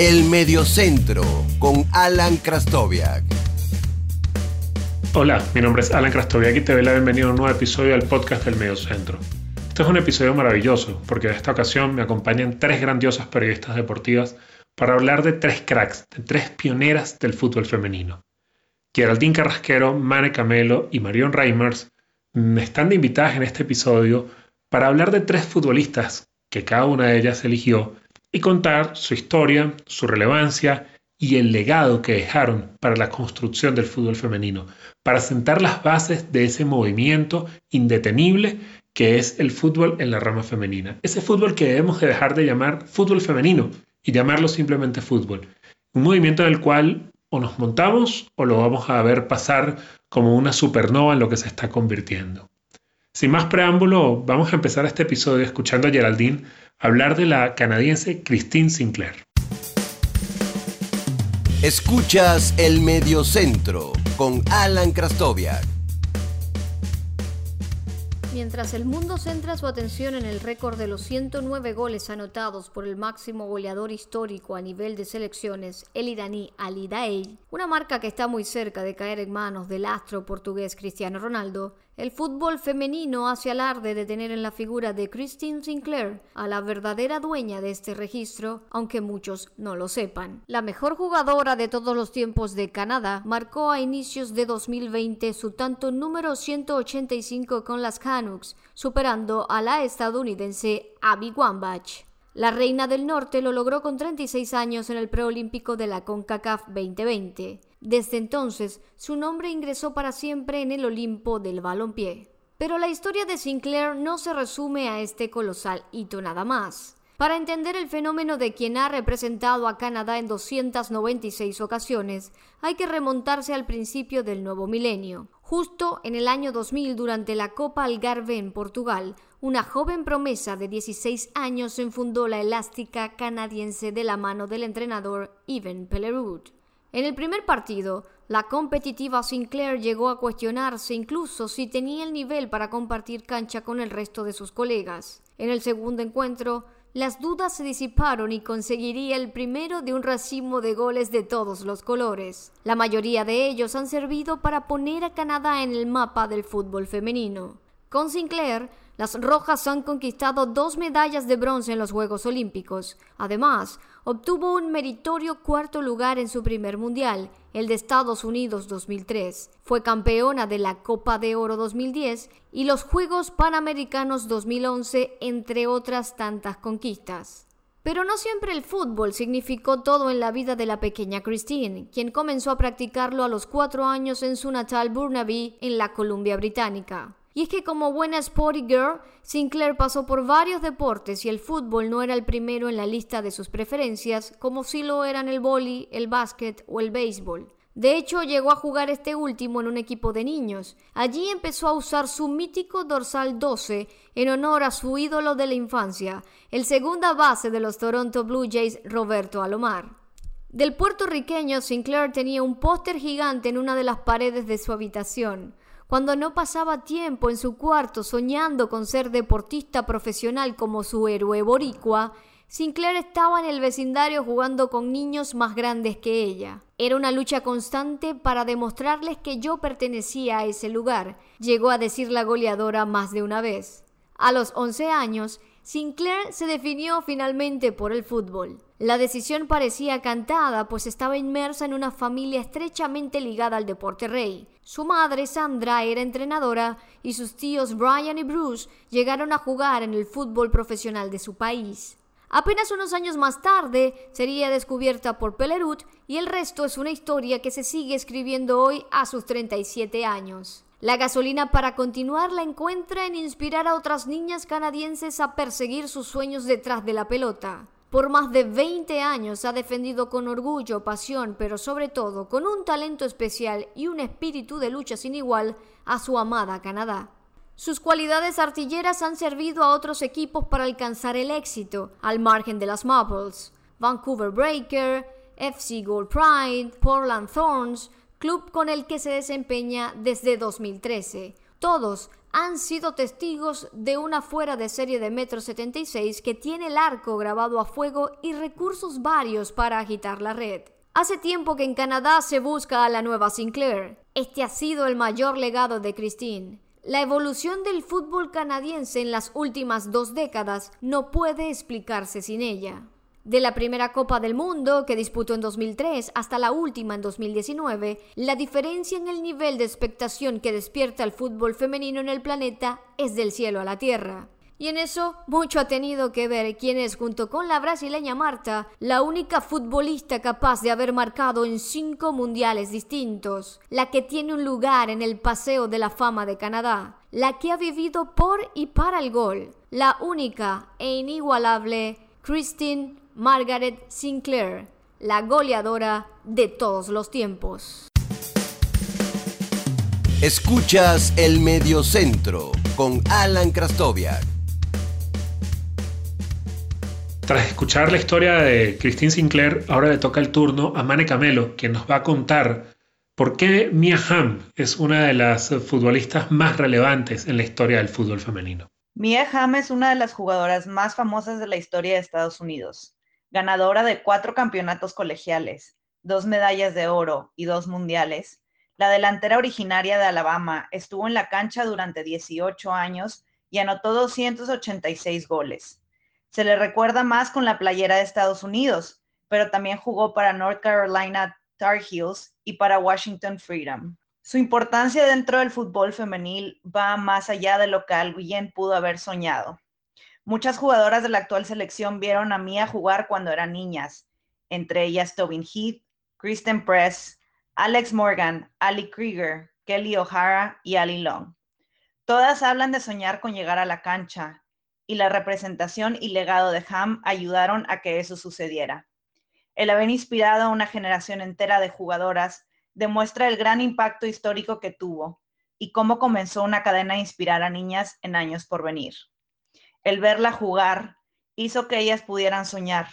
El Mediocentro con Alan Krastoviak. Hola, mi nombre es Alan Krastoviak y te doy la bienvenida a un nuevo episodio del podcast del Mediocentro. Este es un episodio maravilloso porque en esta ocasión me acompañan tres grandiosas periodistas deportivas para hablar de tres cracks, de tres pioneras del fútbol femenino. Geraldine Carrasquero, Mane Camelo y Marion Reimers me están de invitadas en este episodio para hablar de tres futbolistas que cada una de ellas eligió y contar su historia, su relevancia y el legado que dejaron para la construcción del fútbol femenino, para sentar las bases de ese movimiento indetenible que es el fútbol en la rama femenina. Ese fútbol que debemos de dejar de llamar fútbol femenino y llamarlo simplemente fútbol. Un movimiento en el cual o nos montamos o lo vamos a ver pasar como una supernova en lo que se está convirtiendo. Sin más preámbulo, vamos a empezar este episodio escuchando a Geraldine hablar de la canadiense Christine Sinclair. Escuchas el Mediocentro con Alan Krastoviak. Mientras el mundo centra su atención en el récord de los 109 goles anotados por el máximo goleador histórico a nivel de selecciones, el iraní Ali Daei, una marca que está muy cerca de caer en manos del astro portugués Cristiano Ronaldo, el fútbol femenino hace alarde de tener en la figura de Christine Sinclair a la verdadera dueña de este registro, aunque muchos no lo sepan. La mejor jugadora de todos los tiempos de Canadá marcó a inicios de 2020 su tanto número 185 con las Canucks, superando a la estadounidense Abby Wambach. La reina del norte lo logró con 36 años en el preolímpico de la CONCACAF 2020. Desde entonces, su nombre ingresó para siempre en el Olimpo del balompié. Pero la historia de Sinclair no se resume a este colosal hito nada más. Para entender el fenómeno de quien ha representado a Canadá en 296 ocasiones, hay que remontarse al principio del nuevo milenio. Justo en el año 2000, durante la Copa Algarve en Portugal, una joven promesa de 16 años enfundó la elástica canadiense de la mano del entrenador Ivan Pellerud. En el primer partido, la competitiva Sinclair llegó a cuestionarse incluso si tenía el nivel para compartir cancha con el resto de sus colegas. En el segundo encuentro, las dudas se disiparon y conseguiría el primero de un racimo de goles de todos los colores. La mayoría de ellos han servido para poner a Canadá en el mapa del fútbol femenino. Con Sinclair, las rojas han conquistado dos medallas de bronce en los Juegos Olímpicos. Además, obtuvo un meritorio cuarto lugar en su primer mundial, el de Estados Unidos 2003. Fue campeona de la Copa de Oro 2010 y los Juegos Panamericanos 2011, entre otras tantas conquistas. Pero no siempre el fútbol significó todo en la vida de la pequeña Christine, quien comenzó a practicarlo a los cuatro años en su natal Burnaby, en la Columbia Británica. Y es que como buena sporty girl, Sinclair pasó por varios deportes y el fútbol no era el primero en la lista de sus preferencias, como si lo eran el vóley, el básquet o el béisbol. De hecho, llegó a jugar este último en un equipo de niños. Allí empezó a usar su mítico dorsal 12 en honor a su ídolo de la infancia, el segunda base de los Toronto Blue Jays, Roberto Alomar. Del puertorriqueño, Sinclair tenía un póster gigante en una de las paredes de su habitación cuando no pasaba tiempo en su cuarto soñando con ser deportista profesional como su héroe boricua, Sinclair estaba en el vecindario jugando con niños más grandes que ella. Era una lucha constante para demostrarles que yo pertenecía a ese lugar, llegó a decir la goleadora más de una vez. A los 11 años, Sinclair se definió finalmente por el fútbol. La decisión parecía cantada, pues estaba inmersa en una familia estrechamente ligada al deporte rey. Su madre, Sandra, era entrenadora y sus tíos Brian y Bruce llegaron a jugar en el fútbol profesional de su país. Apenas unos años más tarde sería descubierta por Pelerut y el resto es una historia que se sigue escribiendo hoy a sus 37 años. La gasolina para continuar la encuentra en inspirar a otras niñas canadienses a perseguir sus sueños detrás de la pelota. Por más de 20 años ha defendido con orgullo, pasión, pero sobre todo con un talento especial y un espíritu de lucha sin igual a su amada Canadá. Sus cualidades artilleras han servido a otros equipos para alcanzar el éxito, al margen de las Maples, Vancouver Breaker, FC Gold Pride, Portland Thorns, club con el que se desempeña desde 2013. Todos han sido testigos de una fuera de serie de metro 76 que tiene el arco grabado a fuego y recursos varios para agitar la red. Hace tiempo que en Canadá se busca a la nueva Sinclair. Este ha sido el mayor legado de Christine. La evolución del fútbol canadiense en las últimas dos décadas no puede explicarse sin ella. De la primera Copa del Mundo, que disputó en 2003, hasta la última en 2019, la diferencia en el nivel de expectación que despierta el fútbol femenino en el planeta es del cielo a la tierra. Y en eso mucho ha tenido que ver quién es, junto con la brasileña Marta, la única futbolista capaz de haber marcado en cinco mundiales distintos, la que tiene un lugar en el Paseo de la Fama de Canadá, la que ha vivido por y para el gol, la única e inigualable Christine Margaret Sinclair, la goleadora de todos los tiempos. Escuchas el Mediocentro con Alan Krastoviak. Tras escuchar la historia de Christine Sinclair, ahora le toca el turno a Mane Camelo, quien nos va a contar por qué Mia Hamm es una de las futbolistas más relevantes en la historia del fútbol femenino. Mia Hamm es una de las jugadoras más famosas de la historia de Estados Unidos ganadora de cuatro campeonatos colegiales, dos medallas de oro y dos mundiales, la delantera originaria de Alabama estuvo en la cancha durante 18 años y anotó 286 goles. Se le recuerda más con la playera de Estados Unidos, pero también jugó para North Carolina Tar Heels y para Washington Freedom. Su importancia dentro del fútbol femenil va más allá de lo que alguien pudo haber soñado. Muchas jugadoras de la actual selección vieron a Mia jugar cuando eran niñas, entre ellas Tobin Heath, Kristen Press, Alex Morgan, Ali Krieger, Kelly O'Hara y Ali Long. Todas hablan de soñar con llegar a la cancha y la representación y legado de Ham ayudaron a que eso sucediera. El haber inspirado a una generación entera de jugadoras demuestra el gran impacto histórico que tuvo y cómo comenzó una cadena a inspirar a niñas en años por venir el verla jugar hizo que ellas pudieran soñar,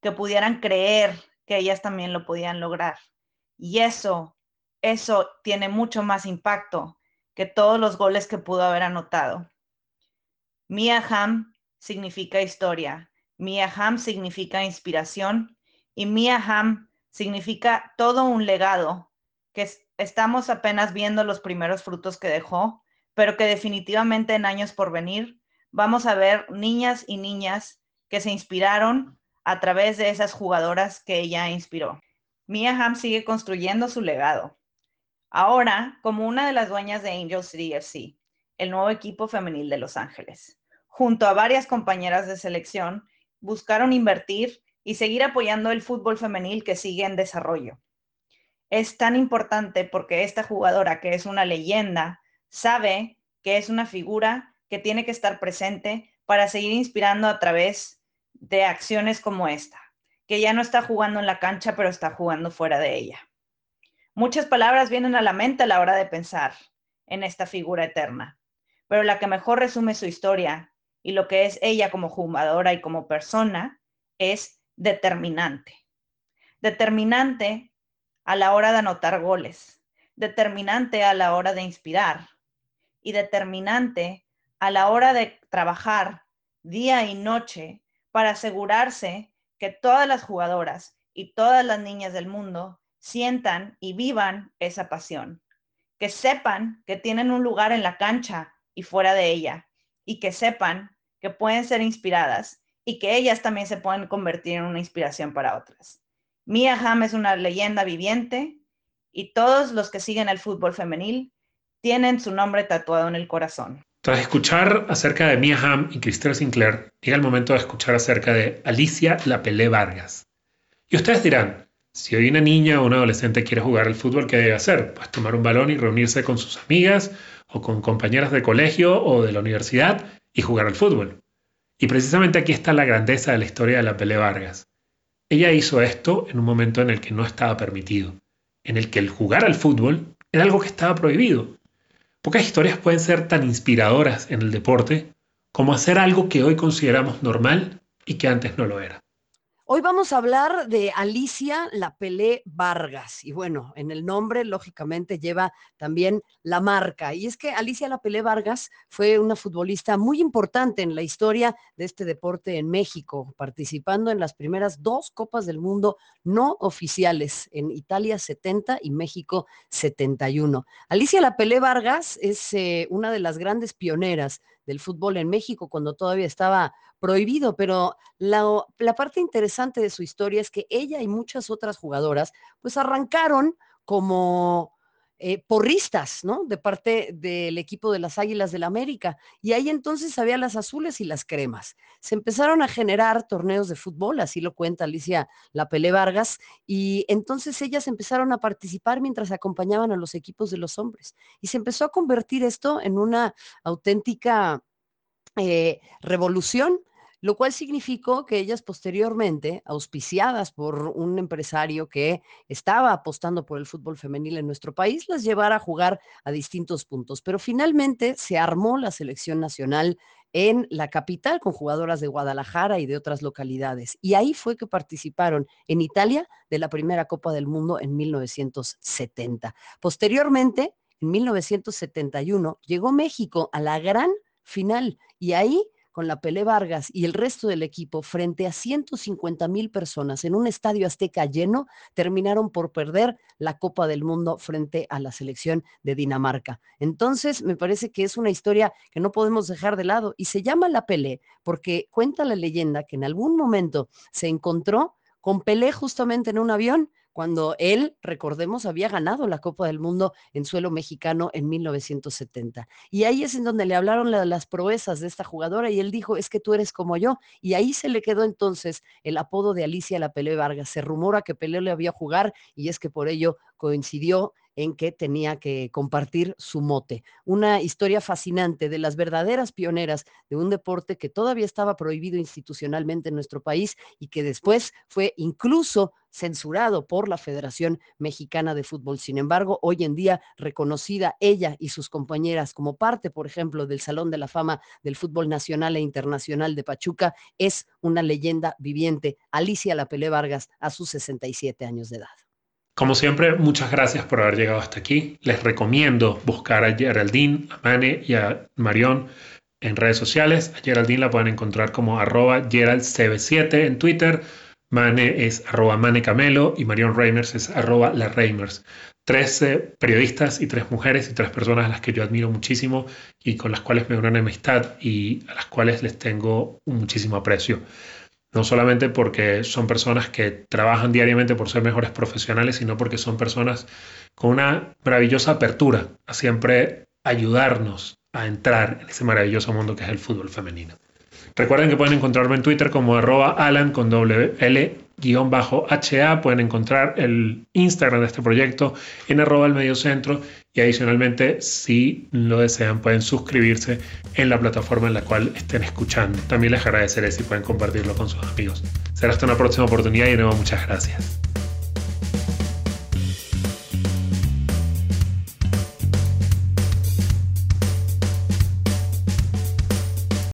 que pudieran creer que ellas también lo podían lograr. Y eso, eso tiene mucho más impacto que todos los goles que pudo haber anotado. Mia Ham significa historia, Mia Ham significa inspiración y Mia Ham significa todo un legado que estamos apenas viendo los primeros frutos que dejó, pero que definitivamente en años por venir vamos a ver niñas y niñas que se inspiraron a través de esas jugadoras que ella inspiró. Mia Hamm sigue construyendo su legado. Ahora, como una de las dueñas de Angel City FC, el nuevo equipo femenil de Los Ángeles, junto a varias compañeras de selección, buscaron invertir y seguir apoyando el fútbol femenil que sigue en desarrollo. Es tan importante porque esta jugadora, que es una leyenda, sabe que es una figura que tiene que estar presente para seguir inspirando a través de acciones como esta, que ya no está jugando en la cancha, pero está jugando fuera de ella. Muchas palabras vienen a la mente a la hora de pensar en esta figura eterna, pero la que mejor resume su historia y lo que es ella como jugadora y como persona es determinante. Determinante a la hora de anotar goles, determinante a la hora de inspirar y determinante a la hora de trabajar día y noche para asegurarse que todas las jugadoras y todas las niñas del mundo sientan y vivan esa pasión, que sepan que tienen un lugar en la cancha y fuera de ella, y que sepan que pueden ser inspiradas y que ellas también se pueden convertir en una inspiración para otras. Mia Hamm es una leyenda viviente y todos los que siguen el fútbol femenil tienen su nombre tatuado en el corazón. Tras escuchar acerca de Mia Hamm y Christine Sinclair, llega el momento de escuchar acerca de Alicia La Pelé Vargas. Y ustedes dirán, si hoy una niña o un adolescente quiere jugar al fútbol, ¿qué debe hacer? Pues tomar un balón y reunirse con sus amigas o con compañeras de colegio o de la universidad y jugar al fútbol. Y precisamente aquí está la grandeza de la historia de La Pelé Vargas. Ella hizo esto en un momento en el que no estaba permitido, en el que el jugar al fútbol era algo que estaba prohibido Pocas historias pueden ser tan inspiradoras en el deporte como hacer algo que hoy consideramos normal y que antes no lo era. Hoy vamos a hablar de Alicia La Pelé Vargas. Y bueno, en el nombre, lógicamente, lleva también la marca. Y es que Alicia La Pelé Vargas fue una futbolista muy importante en la historia de este deporte en México, participando en las primeras dos Copas del Mundo no oficiales, en Italia 70 y México 71. Alicia La Pelé Vargas es eh, una de las grandes pioneras del fútbol en México cuando todavía estaba prohibido, pero la, la, parte interesante de su historia es que ella y muchas otras jugadoras pues arrancaron como eh, porristas, ¿no? De parte del equipo de las Águilas del la América. Y ahí entonces había las azules y las cremas. Se empezaron a generar torneos de fútbol, así lo cuenta Alicia La Pelé Vargas, y entonces ellas empezaron a participar mientras acompañaban a los equipos de los hombres. Y se empezó a convertir esto en una auténtica eh, revolución lo cual significó que ellas posteriormente, auspiciadas por un empresario que estaba apostando por el fútbol femenil en nuestro país, las llevara a jugar a distintos puntos. Pero finalmente se armó la selección nacional en la capital con jugadoras de Guadalajara y de otras localidades. Y ahí fue que participaron en Italia de la primera Copa del Mundo en 1970. Posteriormente, en 1971, llegó México a la gran final y ahí con la Pelé Vargas y el resto del equipo frente a 150 mil personas en un estadio azteca lleno, terminaron por perder la Copa del Mundo frente a la selección de Dinamarca. Entonces, me parece que es una historia que no podemos dejar de lado y se llama la Pelé porque cuenta la leyenda que en algún momento se encontró con Pelé justamente en un avión cuando él, recordemos, había ganado la Copa del Mundo en suelo mexicano en 1970. Y ahí es en donde le hablaron las proezas de esta jugadora y él dijo, es que tú eres como yo. Y ahí se le quedó entonces el apodo de Alicia La Pelé Vargas. Se rumora que Pelé le había jugar y es que por ello coincidió en que tenía que compartir su mote. Una historia fascinante de las verdaderas pioneras de un deporte que todavía estaba prohibido institucionalmente en nuestro país y que después fue incluso censurado por la Federación Mexicana de Fútbol. Sin embargo, hoy en día reconocida ella y sus compañeras como parte, por ejemplo, del Salón de la Fama del Fútbol Nacional e Internacional de Pachuca, es una leyenda viviente, Alicia Lapelé Vargas, a sus 67 años de edad. Como siempre, muchas gracias por haber llegado hasta aquí. Les recomiendo buscar a Geraldine, a Mane y a Marion en redes sociales. A Geraldine la pueden encontrar como arroba geraldcb7 en Twitter. Mane es arroba manecamelo y Marion Reimers es arroba la Reimers. Tres periodistas y tres mujeres y tres personas a las que yo admiro muchísimo y con las cuales me en amistad y a las cuales les tengo muchísimo aprecio no solamente porque son personas que trabajan diariamente por ser mejores profesionales, sino porque son personas con una maravillosa apertura a siempre ayudarnos a entrar en ese maravilloso mundo que es el fútbol femenino. Recuerden que pueden encontrarme en Twitter como arroba Alan con doble L guion bajo HA. Pueden encontrar el Instagram de este proyecto en arroba el medio centro y adicionalmente si lo desean pueden suscribirse en la plataforma en la cual estén escuchando. También les agradeceré si pueden compartirlo con sus amigos. Será hasta una próxima oportunidad y de nuevo muchas gracias.